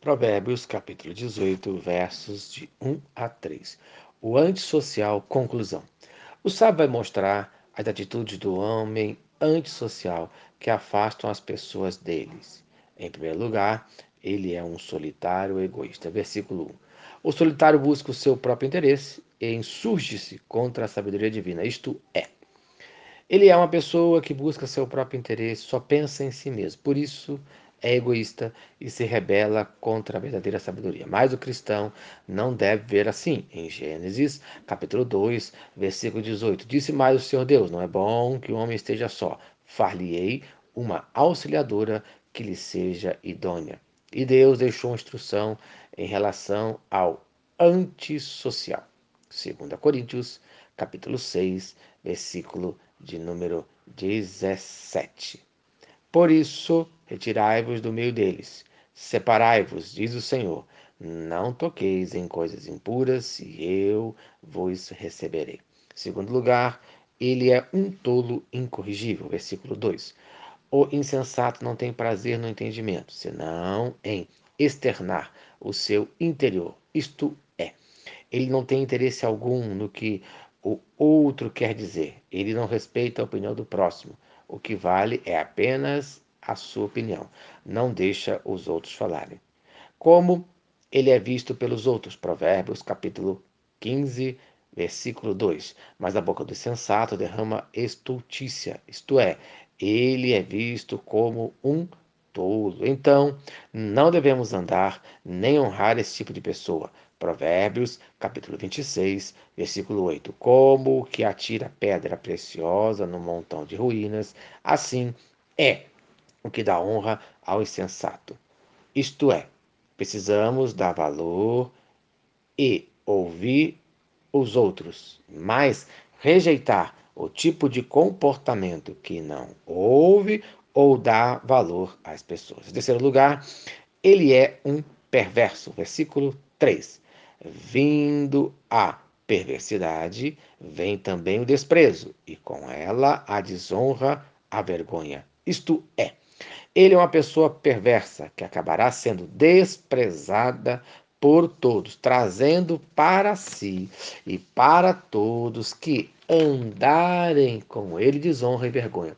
Provérbios, capítulo 18, versos de 1 a 3. O antissocial, conclusão. O sábio vai mostrar as atitudes do homem antissocial que afastam as pessoas deles. Em primeiro lugar, ele é um solitário egoísta. Versículo 1. O solitário busca o seu próprio interesse e insurge-se contra a sabedoria divina, isto é, ele é uma pessoa que busca seu próprio interesse, só pensa em si mesmo. Por isso, é egoísta e se rebela contra a verdadeira sabedoria. Mas o cristão não deve ver assim. Em Gênesis, capítulo 2, versículo 18, disse mais o Senhor Deus: Não é bom que o homem esteja só. Far-lhe-ei uma auxiliadora que lhe seja idônea. E Deus deixou instrução em relação ao antissocial. 2 Coríntios, capítulo 6, versículo de número 17. Por isso, retirai-vos do meio deles, separai-vos, diz o Senhor. Não toqueis em coisas impuras, e eu vos receberei. Segundo lugar, ele é um tolo incorrigível. Versículo 2. O insensato não tem prazer no entendimento, senão em externar o seu interior. Isto é, ele não tem interesse algum no que o outro quer dizer. Ele não respeita a opinião do próximo. O que vale é apenas a sua opinião. Não deixa os outros falarem. Como ele é visto pelos outros. Provérbios, capítulo 15, versículo 2. Mas a boca do sensato derrama estultícia, isto é, ele é visto como um tolo. Então, não devemos andar nem honrar esse tipo de pessoa. Provérbios, capítulo 26, versículo 8. Como que atira pedra preciosa no montão de ruínas, assim é o que dá honra ao insensato. Isto é, precisamos dar valor e ouvir os outros, mas rejeitar o tipo de comportamento que não ouve ou dá valor às pessoas. Em terceiro lugar, ele é um perverso. Versículo 3 vindo a perversidade, vem também o desprezo, e com ela a desonra, a vergonha. Isto é, ele é uma pessoa perversa que acabará sendo desprezada por todos, trazendo para si e para todos que andarem com ele desonra e vergonha.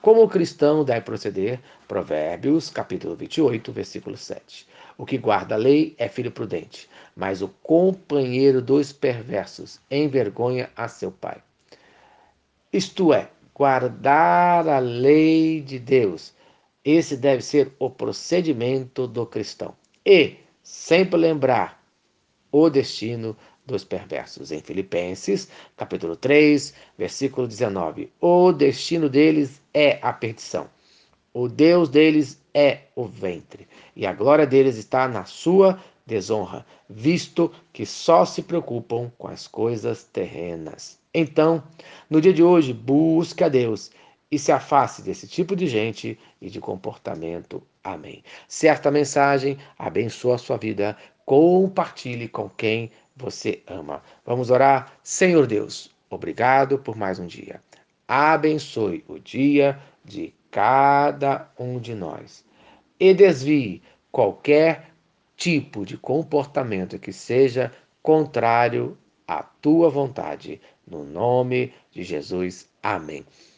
Como o cristão deve proceder? Provérbios, capítulo 28, versículo 7. O que guarda a lei é filho prudente, mas o companheiro dos perversos envergonha a seu pai. Isto é, guardar a lei de Deus. Esse deve ser o procedimento do cristão. E sempre lembrar o destino dos perversos. Em Filipenses, capítulo 3, versículo 19. O destino deles é a perdição. O Deus deles é o ventre, e a glória deles está na sua desonra, visto que só se preocupam com as coisas terrenas. Então, no dia de hoje, busque a Deus e se afaste desse tipo de gente e de comportamento. Amém. Certa mensagem abençoa a sua vida. Compartilhe com quem você ama. Vamos orar? Senhor Deus, obrigado por mais um dia. Abençoe o dia de cada um de nós e desvie qualquer tipo de comportamento que seja contrário à tua vontade. No nome de Jesus. Amém.